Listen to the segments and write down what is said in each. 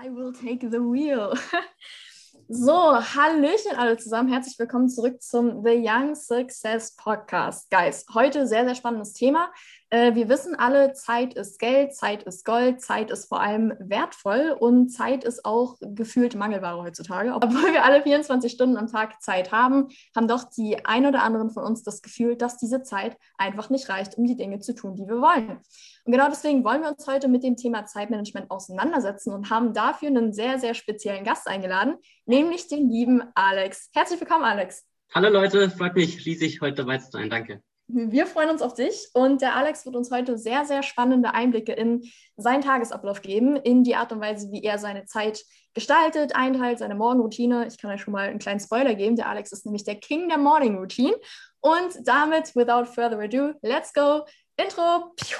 I will take the wheel. So, Hallöchen alle zusammen. Herzlich willkommen zurück zum The Young Success Podcast. Guys, heute sehr, sehr spannendes Thema. Äh, wir wissen alle, Zeit ist Geld, Zeit ist Gold, Zeit ist vor allem wertvoll und Zeit ist auch gefühlt Mangelware heutzutage. Obwohl wir alle 24 Stunden am Tag Zeit haben, haben doch die ein oder anderen von uns das Gefühl, dass diese Zeit einfach nicht reicht, um die Dinge zu tun, die wir wollen. Und genau deswegen wollen wir uns heute mit dem Thema Zeitmanagement auseinandersetzen und haben dafür einen sehr, sehr speziellen Gast eingeladen, nämlich den lieben Alex. Herzlich willkommen, Alex. Hallo Leute, freut mich riesig, heute dabei zu sein. Danke. Wir freuen uns auf dich und der Alex wird uns heute sehr, sehr spannende Einblicke in seinen Tagesablauf geben, in die Art und Weise, wie er seine Zeit gestaltet, einteilt, seine Morgenroutine. Ich kann euch schon mal einen kleinen Spoiler geben. Der Alex ist nämlich der King der Morning Routine. Und damit, without further ado, let's go. Intro. Piu.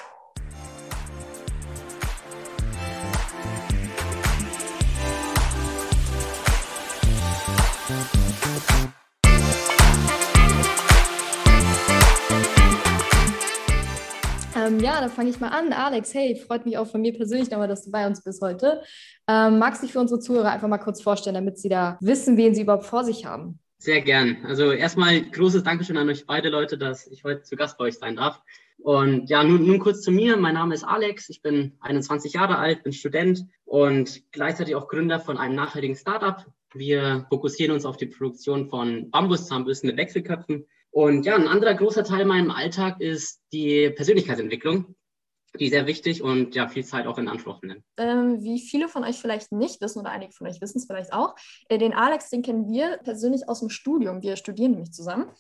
Ähm, ja, dann fange ich mal an. Alex, hey, freut mich auch von mir persönlich nochmal, dass du bei uns bist heute. Ähm, magst du dich für unsere Zuhörer einfach mal kurz vorstellen, damit sie da wissen, wen sie überhaupt vor sich haben? Sehr gern. Also erstmal großes Dankeschön an euch beide Leute, dass ich heute zu Gast bei euch sein darf. Und ja, nun, nun kurz zu mir. Mein Name ist Alex. Ich bin 21 Jahre alt, bin Student und gleichzeitig auch Gründer von einem nachhaltigen Startup. Wir fokussieren uns auf die Produktion von Bambuszahnbürsten mit Wechselköpfen und ja, ein anderer großer Teil meinem Alltag ist die Persönlichkeitsentwicklung, die sehr wichtig und ja viel Zeit auch in Anspruch nimmt. Ähm, wie viele von euch vielleicht nicht wissen oder einige von euch wissen es vielleicht auch, äh, den Alex, den kennen wir persönlich aus dem Studium. Wir studieren nämlich zusammen.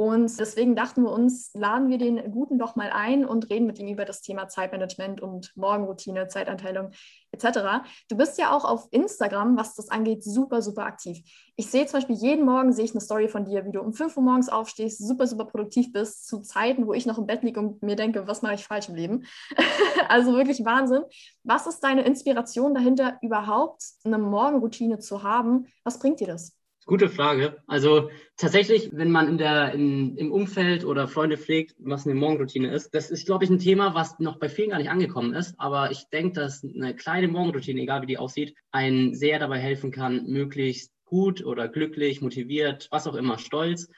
Und deswegen dachten wir uns, laden wir den Guten doch mal ein und reden mit ihm über das Thema Zeitmanagement und Morgenroutine, Zeitanteilung etc. Du bist ja auch auf Instagram, was das angeht, super, super aktiv. Ich sehe zum Beispiel jeden Morgen sehe ich eine Story von dir, wie du um 5 Uhr morgens aufstehst, super, super produktiv bist, zu Zeiten, wo ich noch im Bett liege und mir denke, was mache ich falsch im Leben? also wirklich Wahnsinn. Was ist deine Inspiration dahinter, überhaupt eine Morgenroutine zu haben? Was bringt dir das? Gute Frage. Also tatsächlich, wenn man in der, in, im Umfeld oder Freunde pflegt, was eine Morgenroutine ist, das ist, glaube ich, ein Thema, was noch bei vielen gar nicht angekommen ist. Aber ich denke, dass eine kleine Morgenroutine, egal wie die aussieht, einen sehr dabei helfen kann, möglichst gut oder glücklich, motiviert, was auch immer, stolz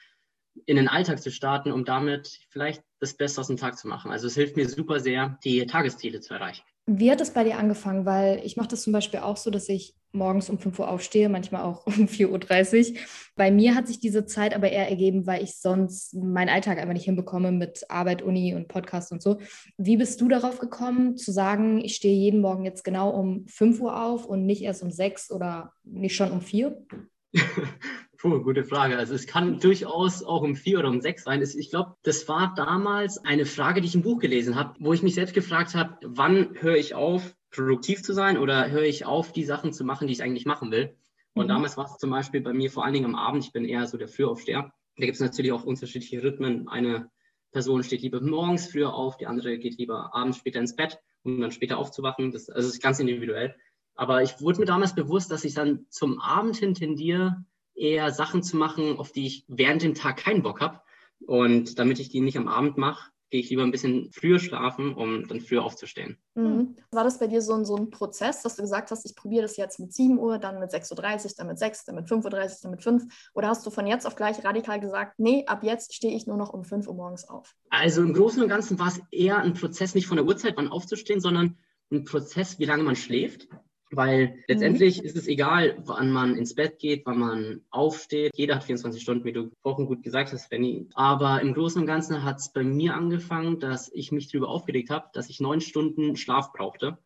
in den Alltag zu starten, um damit vielleicht das Beste aus dem Tag zu machen. Also es hilft mir super sehr, die Tagesziele zu erreichen. Wie hat es bei dir angefangen? Weil ich mache das zum Beispiel auch so, dass ich morgens um 5 Uhr aufstehe, manchmal auch um 4.30 Uhr. Bei mir hat sich diese Zeit aber eher ergeben, weil ich sonst meinen Alltag einfach nicht hinbekomme mit Arbeit, Uni und Podcast und so. Wie bist du darauf gekommen, zu sagen, ich stehe jeden Morgen jetzt genau um 5 Uhr auf und nicht erst um 6 oder nicht schon um 4? Puh, gute Frage. Also es kann durchaus auch um vier oder um sechs sein. Ich glaube, das war damals eine Frage, die ich im Buch gelesen habe, wo ich mich selbst gefragt habe, wann höre ich auf, produktiv zu sein oder höre ich auf, die Sachen zu machen, die ich eigentlich machen will. Und mhm. damals war es zum Beispiel bei mir vor allen Dingen am Abend. Ich bin eher so der Frühaufsteher. Da gibt es natürlich auch unterschiedliche Rhythmen. Eine Person steht lieber morgens früher auf, die andere geht lieber abends später ins Bett, um dann später aufzuwachen. Das, also das ist ganz individuell. Aber ich wurde mir damals bewusst, dass ich dann zum Abend hin tendiere, eher Sachen zu machen, auf die ich während dem Tag keinen Bock habe. Und damit ich die nicht am Abend mache, gehe ich lieber ein bisschen früher schlafen, um dann früher aufzustehen. Mhm. War das bei dir so ein, so ein Prozess, dass du gesagt hast, ich probiere das jetzt mit 7 Uhr, dann mit 6.30 Uhr, dann mit 6, dann mit 5.30 Uhr, dann mit 5? Oder hast du von jetzt auf gleich radikal gesagt, nee, ab jetzt stehe ich nur noch um 5 Uhr morgens auf? Also im Großen und Ganzen war es eher ein Prozess, nicht von der Uhrzeit, wann aufzustehen, sondern ein Prozess, wie lange man schläft. Weil letztendlich mhm. ist es egal, wann man ins Bett geht, wann man aufsteht. Jeder hat 24 Stunden, wie du vorhin gut gesagt hast, Fanny. Aber im Großen und Ganzen hat es bei mir angefangen, dass ich mich darüber aufgeregt habe, dass ich neun Stunden Schlaf brauchte.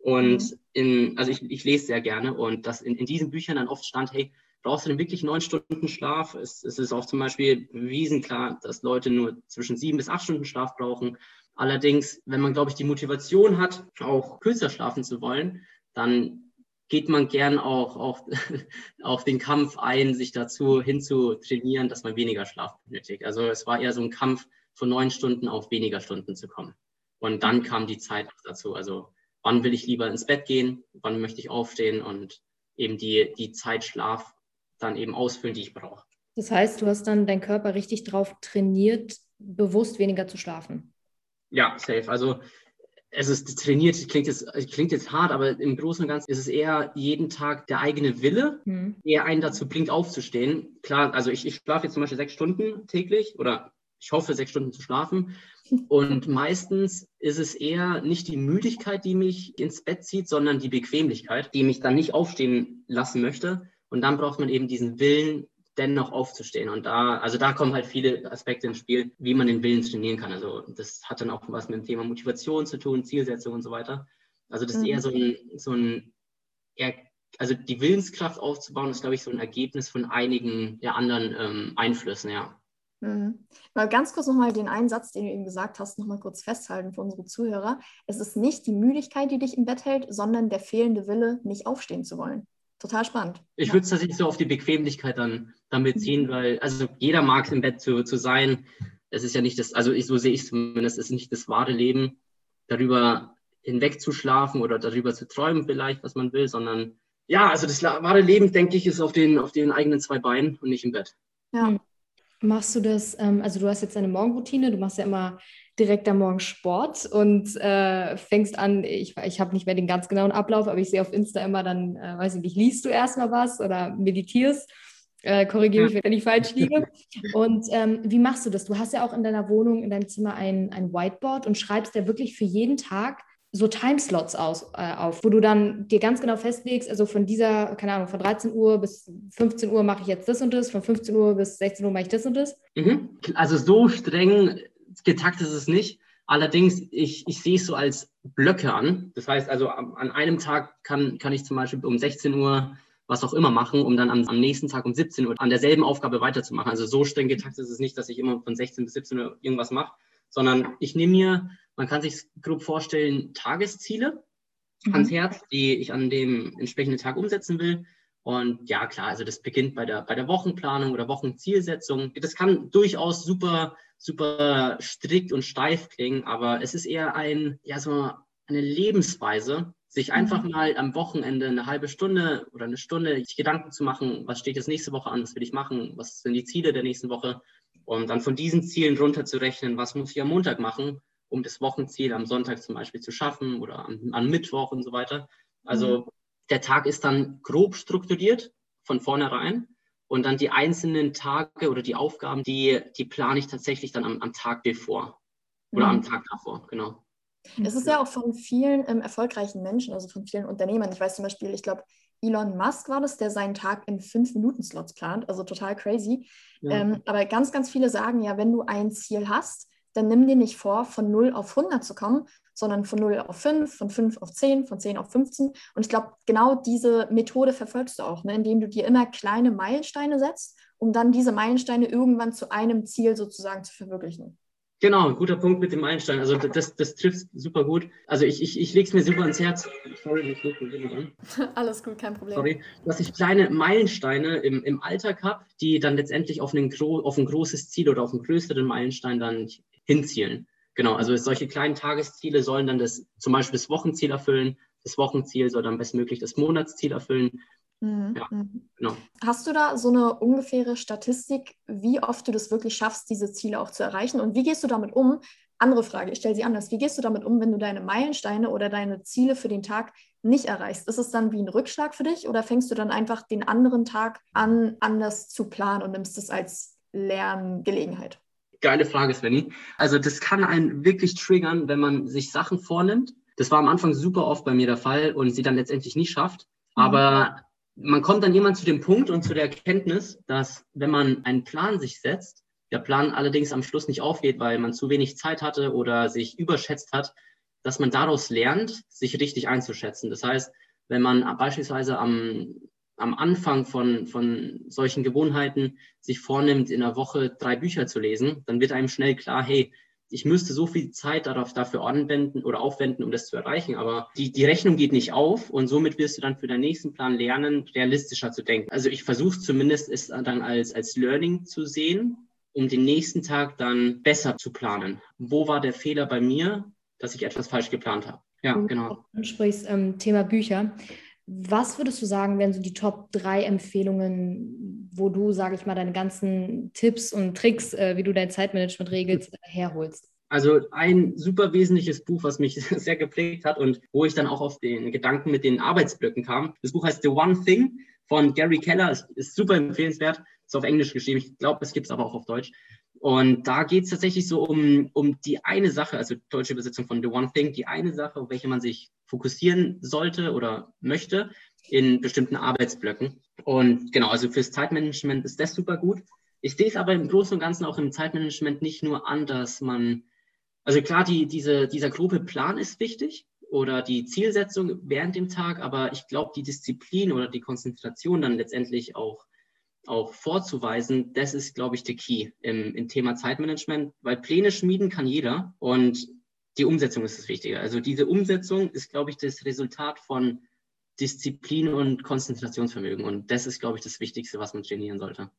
Und mhm. in, also ich, ich lese sehr gerne und dass in, in diesen Büchern dann oft stand, hey, brauchst du denn wirklich neun Stunden Schlaf? Es, es ist auch zum Beispiel bewiesen klar, dass Leute nur zwischen sieben bis acht Stunden Schlaf brauchen. Allerdings, wenn man, glaube ich, die Motivation hat, auch kürzer schlafen zu wollen, dann geht man gern auch auf, auf den Kampf ein, sich dazu hinzutrainieren, dass man weniger Schlaf benötigt. Also es war eher so ein Kampf, von neun Stunden auf weniger Stunden zu kommen. Und dann kam die Zeit dazu. Also wann will ich lieber ins Bett gehen, wann möchte ich aufstehen und eben die, die Zeit Schlaf dann eben ausfüllen, die ich brauche. Das heißt, du hast dann deinen Körper richtig drauf trainiert, bewusst weniger zu schlafen. Ja, safe. Also es ist trainiert, klingt jetzt, klingt jetzt hart, aber im Großen und Ganzen ist es eher jeden Tag der eigene Wille, mhm. der einen dazu bringt, aufzustehen. Klar, also ich, ich schlafe jetzt zum Beispiel sechs Stunden täglich oder ich hoffe, sechs Stunden zu schlafen. Und meistens ist es eher nicht die Müdigkeit, die mich ins Bett zieht, sondern die Bequemlichkeit, die mich dann nicht aufstehen lassen möchte. Und dann braucht man eben diesen Willen, dennoch aufzustehen. Und da, also da kommen halt viele Aspekte ins Spiel, wie man den Willen trainieren kann. Also das hat dann auch was mit dem Thema Motivation zu tun, Zielsetzung und so weiter. Also das ist eher so ein, so ein eher, also die Willenskraft aufzubauen, ist, glaube ich, so ein Ergebnis von einigen der anderen ähm, Einflüssen, ja. Mhm. Mal ganz kurz nochmal den einen Satz, den du eben gesagt hast, nochmal kurz festhalten für unsere Zuhörer. Es ist nicht die Müdigkeit, die dich im Bett hält, sondern der fehlende Wille, nicht aufstehen zu wollen. Total spannend. Ich würde es tatsächlich so auf die Bequemlichkeit dann, dann beziehen, mhm. weil also jeder mag es im Bett zu, zu sein. Es ist ja nicht das, also ich, so sehe ich es zumindest, es ist nicht das wahre Leben, darüber hinweg zu schlafen oder darüber zu träumen vielleicht, was man will, sondern ja, also das wahre Leben, denke ich, ist auf den, auf den eigenen zwei Beinen und nicht im Bett. Ja. Machst du das, ähm, also du hast jetzt eine Morgenroutine, du machst ja immer direkt am Morgen Sport und äh, fängst an, ich, ich habe nicht mehr den ganz genauen Ablauf, aber ich sehe auf Insta immer dann, äh, weiß ich nicht, liest du erstmal was oder meditierst. Äh, Korrigiere mich, wenn ich falsch liege. Und ähm, wie machst du das? Du hast ja auch in deiner Wohnung, in deinem Zimmer ein, ein Whiteboard und schreibst ja wirklich für jeden Tag so Timeslots aus, äh, auf, wo du dann dir ganz genau festlegst, also von dieser, keine Ahnung, von 13 Uhr bis 15 Uhr mache ich jetzt das und das, von 15 Uhr bis 16 Uhr mache ich das und das. Mhm. Also so streng getaktet ist es nicht. Allerdings, ich, ich sehe es so als Blöcke an. Das heißt also, an einem Tag kann, kann ich zum Beispiel um 16 Uhr was auch immer machen, um dann am, am nächsten Tag um 17 Uhr an derselben Aufgabe weiterzumachen. Also so streng getaktet ist es nicht, dass ich immer von 16 bis 17 Uhr irgendwas mache, sondern ich nehme mir man kann sich grob vorstellen, Tagesziele mhm. ans Herz, die ich an dem entsprechenden Tag umsetzen will. Und ja, klar, also das beginnt bei der, bei der Wochenplanung oder Wochenzielsetzung. Das kann durchaus super, super strikt und steif klingen, aber es ist eher ein, ja, so eine Lebensweise, sich mhm. einfach mal am Wochenende eine halbe Stunde oder eine Stunde sich Gedanken zu machen, was steht jetzt nächste Woche an, was will ich machen, was sind die Ziele der nächsten Woche und dann von diesen Zielen runterzurechnen, was muss ich am Montag machen um das Wochenziel am Sonntag zum Beispiel zu schaffen oder am, am Mittwoch und so weiter. Also mhm. der Tag ist dann grob strukturiert von vornherein und dann die einzelnen Tage oder die Aufgaben, die, die plane ich tatsächlich dann am, am Tag bevor oder mhm. am Tag davor, genau. Es ist ja auch von vielen ähm, erfolgreichen Menschen, also von vielen Unternehmern. Ich weiß zum Beispiel, ich glaube, Elon Musk war das, der seinen Tag in fünf Minuten Slots plant, also total crazy. Ja. Ähm, aber ganz, ganz viele sagen ja, wenn du ein Ziel hast, dann nimm dir nicht vor, von 0 auf 100 zu kommen, sondern von 0 auf 5, von 5 auf 10, von 10 auf 15. Und ich glaube, genau diese Methode verfolgst du auch, ne? indem du dir immer kleine Meilensteine setzt, um dann diese Meilensteine irgendwann zu einem Ziel sozusagen zu verwirklichen. Genau, guter Punkt mit dem Meilenstein. Also das, das trifft super gut. Also ich, ich, ich lege es mir super ans Herz. Sorry, ich lege an. Alles gut, kein Problem. Sorry, dass ich kleine Meilensteine im, im Alltag habe, die dann letztendlich auf, einen, auf ein großes Ziel oder auf einen größeren Meilenstein dann hinzielen. Genau, also solche kleinen Tagesziele sollen dann das, zum Beispiel das Wochenziel erfüllen. Das Wochenziel soll dann bestmöglich das Monatsziel erfüllen. Mhm. Ja, genau. Hast du da so eine ungefähre Statistik, wie oft du das wirklich schaffst, diese Ziele auch zu erreichen? Und wie gehst du damit um? Andere Frage, ich stelle sie anders. Wie gehst du damit um, wenn du deine Meilensteine oder deine Ziele für den Tag nicht erreichst? Ist es dann wie ein Rückschlag für dich oder fängst du dann einfach den anderen Tag an, anders zu planen und nimmst es als Lerngelegenheit? Geile Frage, Svenny. Also das kann einen wirklich triggern, wenn man sich Sachen vornimmt. Das war am Anfang super oft bei mir der Fall und sie dann letztendlich nicht schafft. Mhm. Aber man kommt dann jemand zu dem Punkt und zu der Erkenntnis, dass wenn man einen Plan sich setzt, der Plan allerdings am Schluss nicht aufgeht, weil man zu wenig Zeit hatte oder sich überschätzt hat, dass man daraus lernt, sich richtig einzuschätzen. Das heißt, wenn man beispielsweise am am Anfang von, von solchen Gewohnheiten sich vornimmt, in der Woche drei Bücher zu lesen, dann wird einem schnell klar, hey, ich müsste so viel Zeit darauf, dafür anwenden oder aufwenden, um das zu erreichen. Aber die, die Rechnung geht nicht auf und somit wirst du dann für deinen nächsten Plan lernen, realistischer zu denken. Also ich versuche zumindest es dann als, als Learning zu sehen, um den nächsten Tag dann besser zu planen. Wo war der Fehler bei mir, dass ich etwas falsch geplant habe? Ja, genau. Du sprichst ähm, Thema Bücher. Was würdest du sagen, wären so die Top 3 Empfehlungen, wo du, sage ich mal, deine ganzen Tipps und Tricks, äh, wie du dein Zeitmanagement regelst, äh, herholst? Also ein super wesentliches Buch, was mich sehr geprägt hat und wo ich dann auch auf den Gedanken mit den Arbeitsblöcken kam. Das Buch heißt The One Thing von Gary Keller. Ist, ist super empfehlenswert. Ist auf Englisch geschrieben. Ich glaube, es gibt es aber auch auf Deutsch. Und da geht es tatsächlich so um, um die eine Sache, also deutsche Übersetzung von The One Thing, die eine Sache, auf welche man sich fokussieren sollte oder möchte in bestimmten Arbeitsblöcken. Und genau, also fürs Zeitmanagement ist das super gut. Ich sehe es aber im Großen und Ganzen auch im Zeitmanagement nicht nur an, dass man, also klar, die, diese, dieser grobe Plan ist wichtig oder die Zielsetzung während dem Tag, aber ich glaube, die Disziplin oder die Konzentration dann letztendlich auch auch vorzuweisen, das ist, glaube ich, der Key im, im Thema Zeitmanagement, weil Pläne schmieden kann jeder und die Umsetzung ist das Wichtige. Also diese Umsetzung ist, glaube ich, das Resultat von Disziplin und Konzentrationsvermögen. Und das ist, glaube ich, das Wichtigste, was man trainieren sollte.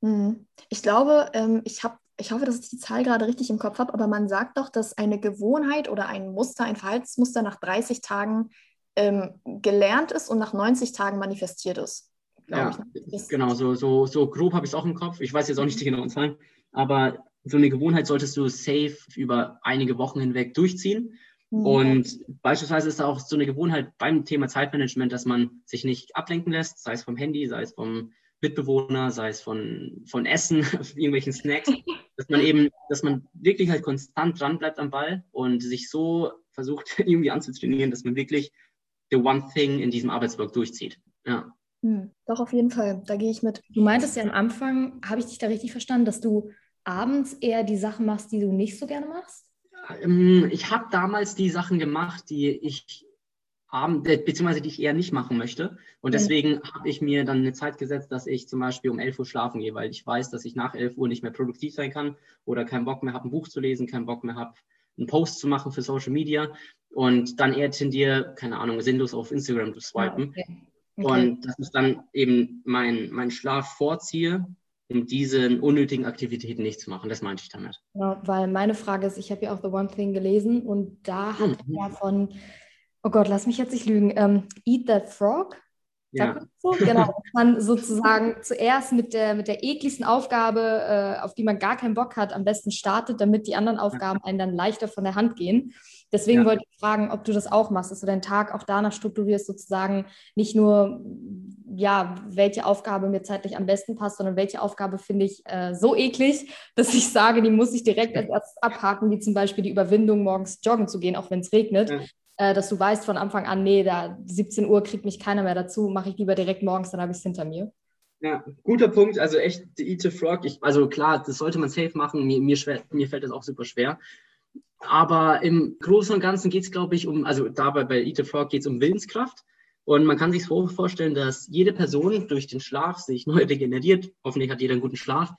Mhm. Ich glaube, ähm, ich habe, ich hoffe, dass ich die Zahl gerade richtig im Kopf habe, aber man sagt doch, dass eine Gewohnheit oder ein Muster, ein Verhaltensmuster nach 30 Tagen ähm, gelernt ist und nach 90 Tagen manifestiert ist ja, ich. Genau, so, so, so grob habe ich es auch im Kopf. Ich weiß jetzt auch nicht die genauen Zahlen, aber so eine Gewohnheit solltest du safe über einige Wochen hinweg durchziehen. Mhm. Und beispielsweise ist auch so eine Gewohnheit beim Thema Zeitmanagement, dass man sich nicht ablenken lässt, sei es vom Handy, sei es vom Mitbewohner, sei es von, von Essen, irgendwelchen Snacks, dass man eben, dass man wirklich halt konstant dran bleibt am Ball und sich so versucht irgendwie anzutrainieren, dass man wirklich the one thing in diesem Arbeitsblock durchzieht. Ja. Hm, doch, auf jeden Fall. Da gehe ich mit. Du meintest ja am Anfang, habe ich dich da richtig verstanden, dass du abends eher die Sachen machst, die du nicht so gerne machst? Ähm, ich habe damals die Sachen gemacht, die ich abend, äh, beziehungsweise die ich eher nicht machen möchte. Und deswegen habe ich mir dann eine Zeit gesetzt, dass ich zum Beispiel um 11 Uhr schlafen gehe, weil ich weiß, dass ich nach 11 Uhr nicht mehr produktiv sein kann oder keinen Bock mehr habe, ein Buch zu lesen, keinen Bock mehr habe, einen Post zu machen für Social Media und dann eher tendiere, keine Ahnung, sinnlos auf Instagram zu swipen. Ah, okay. Okay. Und dass ich dann eben meinen mein Schlaf vorziehe, um diese unnötigen Aktivitäten nicht zu machen. Das meinte ich damit. Ja, weil meine Frage ist, ich habe ja auch The One Thing gelesen und da hat mhm. er von, oh Gott, lass mich jetzt nicht lügen, ähm, Eat That Frog. Ja. So? Genau, man sozusagen zuerst mit der, mit der ekligsten Aufgabe, äh, auf die man gar keinen Bock hat, am besten startet, damit die anderen Aufgaben einen dann leichter von der Hand gehen. Deswegen ja. wollte ich fragen, ob du das auch machst, dass du deinen Tag auch danach strukturierst, sozusagen nicht nur, ja, welche Aufgabe mir zeitlich am besten passt, sondern welche Aufgabe finde ich äh, so eklig, dass ich sage, die muss ich direkt als erstes abhaken, wie zum Beispiel die Überwindung, morgens joggen zu gehen, auch wenn es regnet. Ja. Äh, dass du weißt von Anfang an, nee, da 17 Uhr kriegt mich keiner mehr dazu, mache ich lieber direkt morgens, dann habe ich es hinter mir. Ja, guter Punkt. Also echt, Eat a Frog. Ich, also klar, das sollte man safe machen. Mir, mir, schwer, mir fällt das auch super schwer. Aber im Großen und Ganzen geht es, glaube ich, um, also dabei bei Eat a Frog geht es um Willenskraft. Und man kann sich so vorstellen, dass jede Person durch den Schlaf sich neu regeneriert. Hoffentlich hat jeder einen guten Schlaf.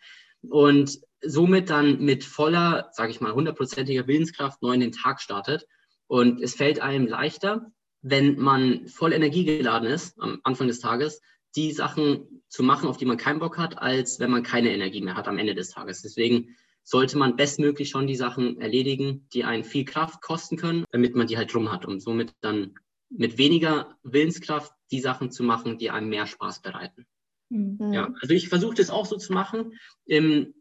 Und somit dann mit voller, sage ich mal, hundertprozentiger Willenskraft neu in den Tag startet. Und es fällt einem leichter, wenn man voll Energie geladen ist am Anfang des Tages, die Sachen zu machen, auf die man keinen Bock hat, als wenn man keine Energie mehr hat am Ende des Tages. Deswegen sollte man bestmöglich schon die Sachen erledigen, die einen viel Kraft kosten können, damit man die halt drum hat und somit dann mit weniger Willenskraft die Sachen zu machen, die einem mehr Spaß bereiten. Mhm. Ja, also ich versuche das auch so zu machen. Ähm,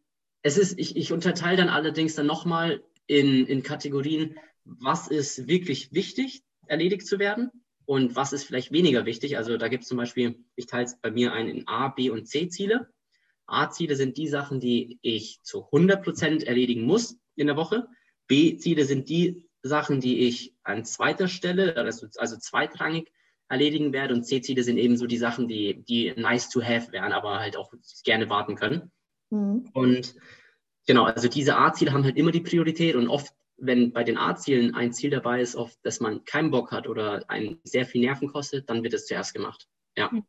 es ist, ich, ich unterteile dann allerdings dann nochmal in, in Kategorien, was ist wirklich wichtig, erledigt zu werden und was ist vielleicht weniger wichtig. Also da gibt es zum Beispiel, ich teile es bei mir ein in A, B und C Ziele. A-Ziele sind die Sachen, die ich zu 100 Prozent erledigen muss in der Woche. B-Ziele sind die Sachen, die ich an zweiter Stelle, also, also zweitrangig erledigen werde. Und C-Ziele sind eben so die Sachen, die, die nice to have wären, aber halt auch gerne warten können. Mhm. Und genau, also diese A-Ziele haben halt immer die Priorität und oft, wenn bei den A-Zielen ein Ziel dabei ist, auf das man keinen Bock hat oder einen sehr viel Nerven kostet, dann wird es zuerst gemacht. Ja. Mhm.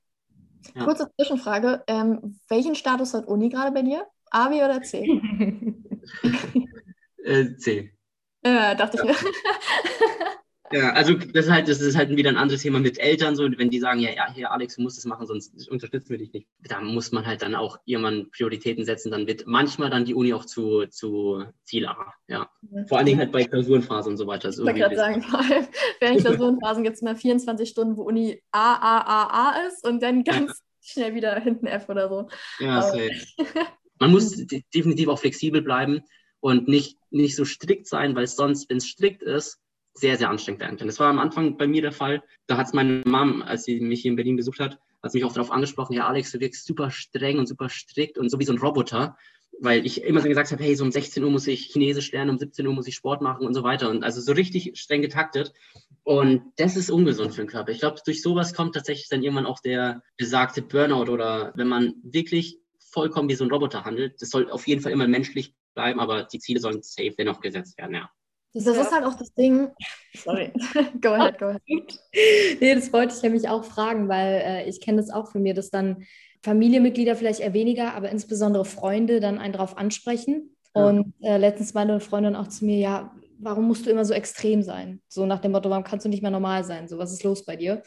Ja. Kurze Zwischenfrage. Ähm, welchen Status hat Uni gerade bei dir? A, B oder C? äh, C. Ja, dachte ja. ich mir. Ja, also das ist halt, das ist halt wieder ein anderes Thema mit Eltern, so wenn die sagen, ja, ja, hier Alex, du musst das machen, sonst unterstützen wir dich nicht. Da muss man halt dann auch irgendwann Prioritäten setzen, dann wird manchmal dann die Uni auch zu, zu Ziel A. Ja. Vor allen Dingen halt bei Klausurenphasen und so weiter. Ich wollte gerade sagen, vor allem während Klausurenphasen gibt es mal 24 Stunden, wo Uni A, A, A, A ist und dann ganz schnell wieder hinten F oder so. Ja, safe. Man muss definitiv auch flexibel bleiben und nicht, nicht so strikt sein, weil es sonst, wenn es strikt ist, sehr, sehr anstrengend werden kann. Das war am Anfang bei mir der Fall. Da hat es meine Mom, als sie mich hier in Berlin besucht hat, hat mich auch darauf angesprochen, ja, Alex, du wirkst super streng und super strikt und so wie so ein Roboter, weil ich immer so gesagt habe, hey, so um 16 Uhr muss ich Chinesisch lernen, um 17 Uhr muss ich Sport machen und so weiter. Und also so richtig streng getaktet. Und das ist ungesund für den Körper. Ich glaube, durch sowas kommt tatsächlich dann irgendwann auch der besagte Burnout oder wenn man wirklich vollkommen wie so ein Roboter handelt. Das soll auf jeden Fall immer menschlich bleiben, aber die Ziele sollen safe dennoch gesetzt werden, ja. Das ja. ist halt auch das Ding. Sorry, go ahead, go ahead. nee, das wollte ich nämlich auch fragen, weil äh, ich kenne das auch von mir, dass dann Familienmitglieder vielleicht eher weniger, aber insbesondere Freunde dann einen darauf ansprechen. Ja. Und äh, letztens meinte eine Freundin auch zu mir, ja, warum musst du immer so extrem sein? So nach dem Motto, warum kannst du nicht mehr normal sein? So, was ist los bei dir?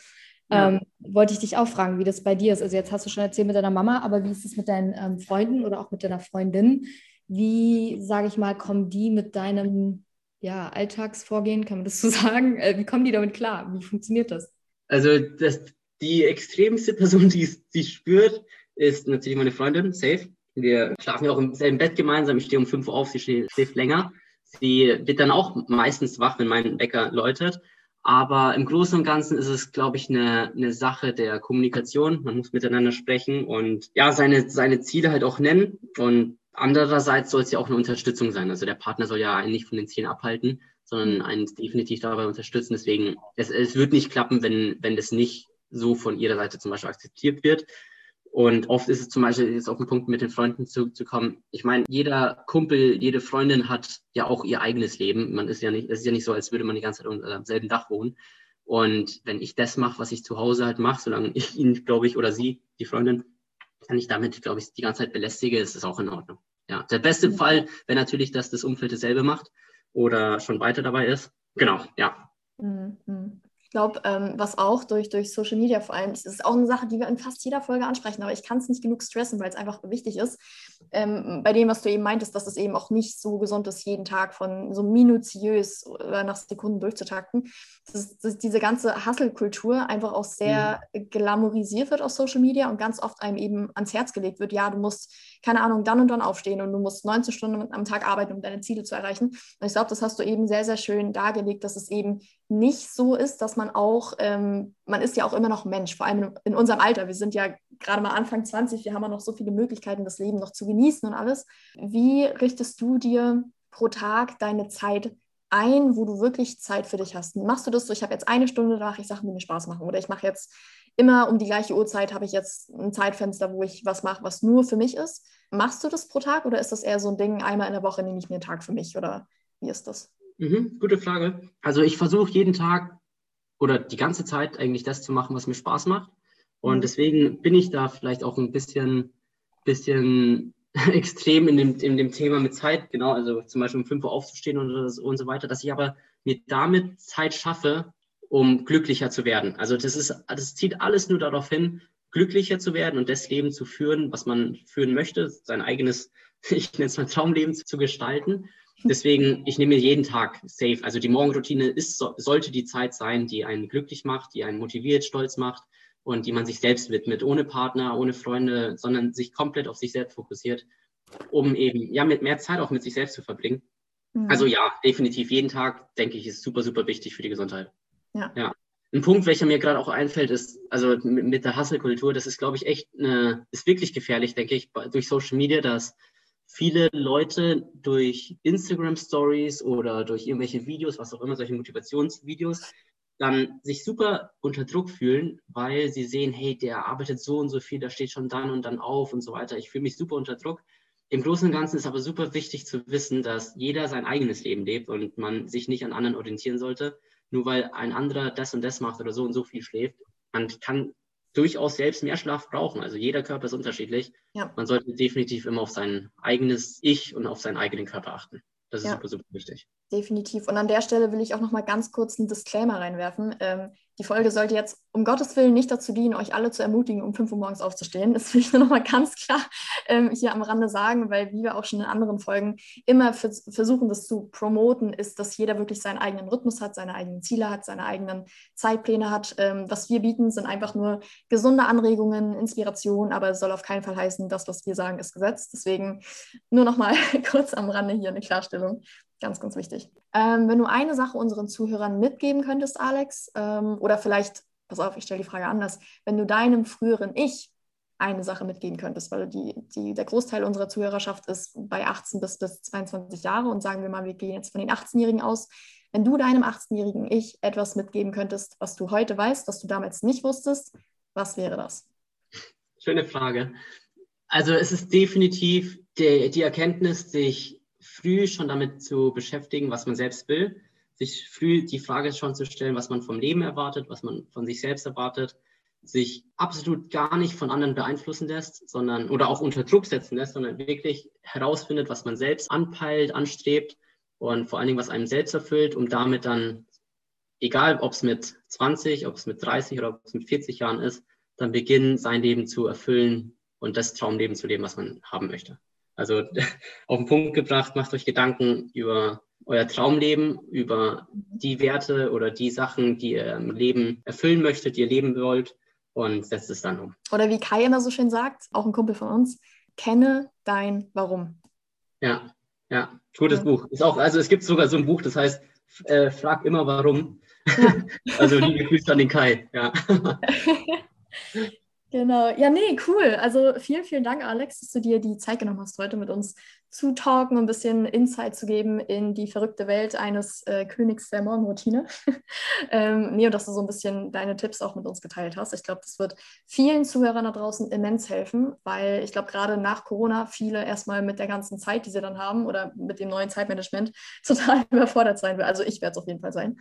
Ja. Ähm, wollte ich dich auch fragen, wie das bei dir ist. Also jetzt hast du schon erzählt mit deiner Mama, aber wie ist es mit deinen ähm, Freunden oder auch mit deiner Freundin? Wie, sage ich mal, kommen die mit deinem ja, Alltagsvorgehen, kann man das so sagen? Äh, wie kommen die damit klar? Wie funktioniert das? Also das, die extremste Person, die es spürt, ist natürlich meine Freundin, safe. Wir schlafen ja auch im selben Bett gemeinsam. Ich stehe um 5 Uhr auf, sie schläft länger. Sie wird dann auch meistens wach, wenn mein Wecker läutet. Aber im Großen und Ganzen ist es, glaube ich, eine, eine Sache der Kommunikation. Man muss miteinander sprechen und ja, seine, seine Ziele halt auch nennen. Und andererseits soll es ja auch eine Unterstützung sein. Also der Partner soll ja einen nicht von den Zielen abhalten, sondern einen definitiv dabei unterstützen. Deswegen, es, es wird nicht klappen, wenn, wenn das nicht so von ihrer Seite zum Beispiel akzeptiert wird. Und oft ist es zum Beispiel jetzt auf den Punkt mit den Freunden zu, zu kommen. Ich meine, jeder Kumpel, jede Freundin hat ja auch ihr eigenes Leben. Man ist ja nicht, es ist ja nicht so, als würde man die ganze Zeit unter demselben Dach wohnen. Und wenn ich das mache, was ich zu Hause halt mache, solange ich ihn, glaube ich, oder sie, die Freundin, kann ich damit, glaube ich, die ganze Zeit belästige, ist es auch in Ordnung. Ja, der beste mhm. Fall wäre natürlich, dass das Umfeld dasselbe macht oder schon weiter dabei ist. Genau, ja. Mhm. Ich glaube, ähm, was auch durch, durch Social Media vor allem, ist ist auch eine Sache, die wir in fast jeder Folge ansprechen, aber ich kann es nicht genug stressen, weil es einfach wichtig ist. Ähm, bei dem, was du eben meintest, dass es eben auch nicht so gesund ist, jeden Tag von so minutiös oder nach Sekunden durchzutakten. Dass, dass diese ganze Hustle-Kultur einfach auch sehr mhm. glamourisiert wird auf Social Media und ganz oft einem eben ans Herz gelegt wird, ja, du musst, keine Ahnung, dann und dann aufstehen und du musst 19 Stunden am Tag arbeiten, um deine Ziele zu erreichen. Und ich glaube, das hast du eben sehr, sehr schön dargelegt, dass es eben nicht so ist, dass man auch, ähm, man ist ja auch immer noch Mensch, vor allem in unserem Alter. Wir sind ja gerade mal Anfang 20, wir haben ja noch so viele Möglichkeiten, das Leben noch zu genießen und alles. Wie richtest du dir pro Tag deine Zeit ein, wo du wirklich Zeit für dich hast? Machst du das so, ich habe jetzt eine Stunde, da mache ich Sachen, die mir Spaß machen oder ich mache jetzt immer um die gleiche Uhrzeit, habe ich jetzt ein Zeitfenster, wo ich was mache, was nur für mich ist. Machst du das pro Tag oder ist das eher so ein Ding, einmal in der Woche nehme ich mir einen Tag für mich oder wie ist das? Mhm, gute Frage. Also ich versuche jeden Tag oder die ganze Zeit eigentlich das zu machen, was mir Spaß macht. Und mhm. deswegen bin ich da vielleicht auch ein bisschen, bisschen extrem in dem, in dem Thema mit Zeit, genau, also zum Beispiel um 5 Uhr aufzustehen und, und so weiter, dass ich aber mir damit Zeit schaffe, um glücklicher zu werden. Also das ist, das zieht alles nur darauf hin, glücklicher zu werden und das Leben zu führen, was man führen möchte, sein eigenes, ich nenne es mal Traumleben zu gestalten. Deswegen, ich nehme jeden Tag safe. Also die Morgenroutine ist, sollte die Zeit sein, die einen glücklich macht, die einen motiviert, stolz macht und die man sich selbst widmet, ohne Partner, ohne Freunde, sondern sich komplett auf sich selbst fokussiert, um eben ja mit mehr Zeit auch mit sich selbst zu verbringen. Mhm. Also ja, definitiv jeden Tag, denke ich, ist super, super wichtig für die Gesundheit. Ja. ja. Ein Punkt, welcher mir gerade auch einfällt, ist, also mit, mit der Hustle-Kultur, das ist, glaube ich, echt eine, ist wirklich gefährlich, denke ich, durch Social Media, dass viele Leute durch Instagram Stories oder durch irgendwelche Videos, was auch immer, solche Motivationsvideos, dann sich super unter Druck fühlen, weil sie sehen, hey, der arbeitet so und so viel, der steht schon dann und dann auf und so weiter. Ich fühle mich super unter Druck. Im Großen und Ganzen ist aber super wichtig zu wissen, dass jeder sein eigenes Leben lebt und man sich nicht an anderen orientieren sollte, nur weil ein anderer das und das macht oder so und so viel schläft. Man kann durchaus selbst mehr Schlaf brauchen. Also jeder Körper ist unterschiedlich. Ja. Man sollte definitiv immer auf sein eigenes Ich und auf seinen eigenen Körper achten. Das ist ja. super, super wichtig. Definitiv. Und an der Stelle will ich auch noch mal ganz kurz einen Disclaimer reinwerfen. Ähm, die Folge sollte jetzt um Gottes Willen nicht dazu dienen, euch alle zu ermutigen, um 5 Uhr morgens aufzustehen. Das will ich nur noch mal ganz klar ähm, hier am Rande sagen, weil wie wir auch schon in anderen Folgen immer versuchen, das zu promoten, ist, dass jeder wirklich seinen eigenen Rhythmus hat, seine eigenen Ziele hat, seine eigenen Zeitpläne hat. Ähm, was wir bieten, sind einfach nur gesunde Anregungen, Inspiration, aber es soll auf keinen Fall heißen, das, was wir sagen, ist Gesetz. Deswegen nur noch mal kurz am Rande hier eine Klarstellung. Ganz, ganz wichtig. Ähm, wenn du eine Sache unseren Zuhörern mitgeben könntest, Alex, ähm, oder vielleicht, pass auf, ich stelle die Frage anders, wenn du deinem früheren Ich eine Sache mitgeben könntest, weil die, die, der Großteil unserer Zuhörerschaft ist bei 18 bis, bis 22 Jahre und sagen wir mal, wir gehen jetzt von den 18-Jährigen aus. Wenn du deinem 18-jährigen Ich etwas mitgeben könntest, was du heute weißt, was du damals nicht wusstest, was wäre das? Schöne Frage. Also es ist definitiv die, die Erkenntnis, sich früh schon damit zu beschäftigen, was man selbst will, sich früh die Frage schon zu stellen, was man vom Leben erwartet, was man von sich selbst erwartet, sich absolut gar nicht von anderen beeinflussen lässt, sondern oder auch unter Druck setzen lässt, sondern wirklich herausfindet, was man selbst anpeilt, anstrebt und vor allen Dingen, was einem selbst erfüllt, um damit dann, egal ob es mit 20, ob es mit 30 oder ob es mit 40 Jahren ist, dann beginnen, sein Leben zu erfüllen und das Traumleben zu leben, was man haben möchte. Also auf den Punkt gebracht, macht euch Gedanken über euer Traumleben, über die Werte oder die Sachen, die ihr im Leben erfüllen möchtet, die ihr leben wollt und setzt es dann um. Oder wie Kai immer so schön sagt, auch ein Kumpel von uns, kenne dein Warum. Ja, ja, gutes ja. Buch. Ist auch, also es gibt sogar so ein Buch, das heißt, äh, frag immer warum. Ja. also liebe Grüße an den Kai. Ja. Genau, ja, nee, cool. Also vielen, vielen Dank, Alex, dass du dir die Zeit genommen hast, heute mit uns zu talken und ein bisschen Insight zu geben in die verrückte Welt eines äh, Königs der Morgenroutine. ähm, nee, und dass du so ein bisschen deine Tipps auch mit uns geteilt hast. Ich glaube, das wird vielen Zuhörern da draußen immens helfen, weil ich glaube, gerade nach Corona viele erstmal mit der ganzen Zeit, die sie dann haben oder mit dem neuen Zeitmanagement total überfordert sein will. Also ich werde es auf jeden Fall sein.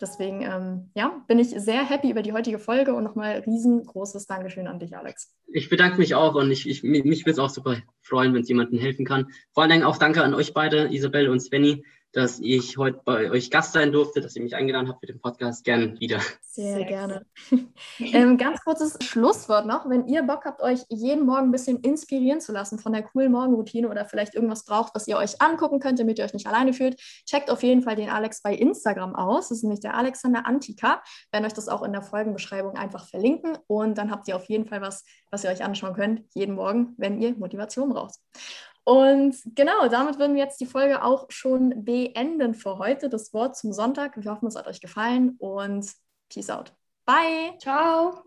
Deswegen ähm, ja, bin ich sehr happy über die heutige Folge und nochmal riesengroßes Dankeschön an dich, Alex. Ich bedanke mich auch und ich, ich mich würde es auch super freuen, wenn es jemandem helfen kann. Vor allen Dingen auch danke an euch beide, Isabel und Svenny, dass ich heute bei euch Gast sein durfte, dass ihr mich eingeladen habt für den Podcast. Gerne wieder. Sehr, Sehr gerne. ähm, ganz kurzes Schlusswort noch. Wenn ihr Bock habt, euch jeden Morgen ein bisschen inspirieren zu lassen von der coolen Morgenroutine oder vielleicht irgendwas braucht, was ihr euch angucken könnt, damit ihr euch nicht alleine fühlt, checkt auf jeden Fall den Alex bei Instagram aus. Das ist nämlich der Alexander Antika. Wir werden euch das auch in der Folgenbeschreibung einfach verlinken und dann habt ihr auf jeden Fall was, was ihr euch anschauen könnt, jeden Morgen, wenn ihr Motivation braucht. Und genau, damit würden wir jetzt die Folge auch schon beenden für heute. Das Wort zum Sonntag. Wir hoffen, es hat euch gefallen und Peace out. Bye. Ciao.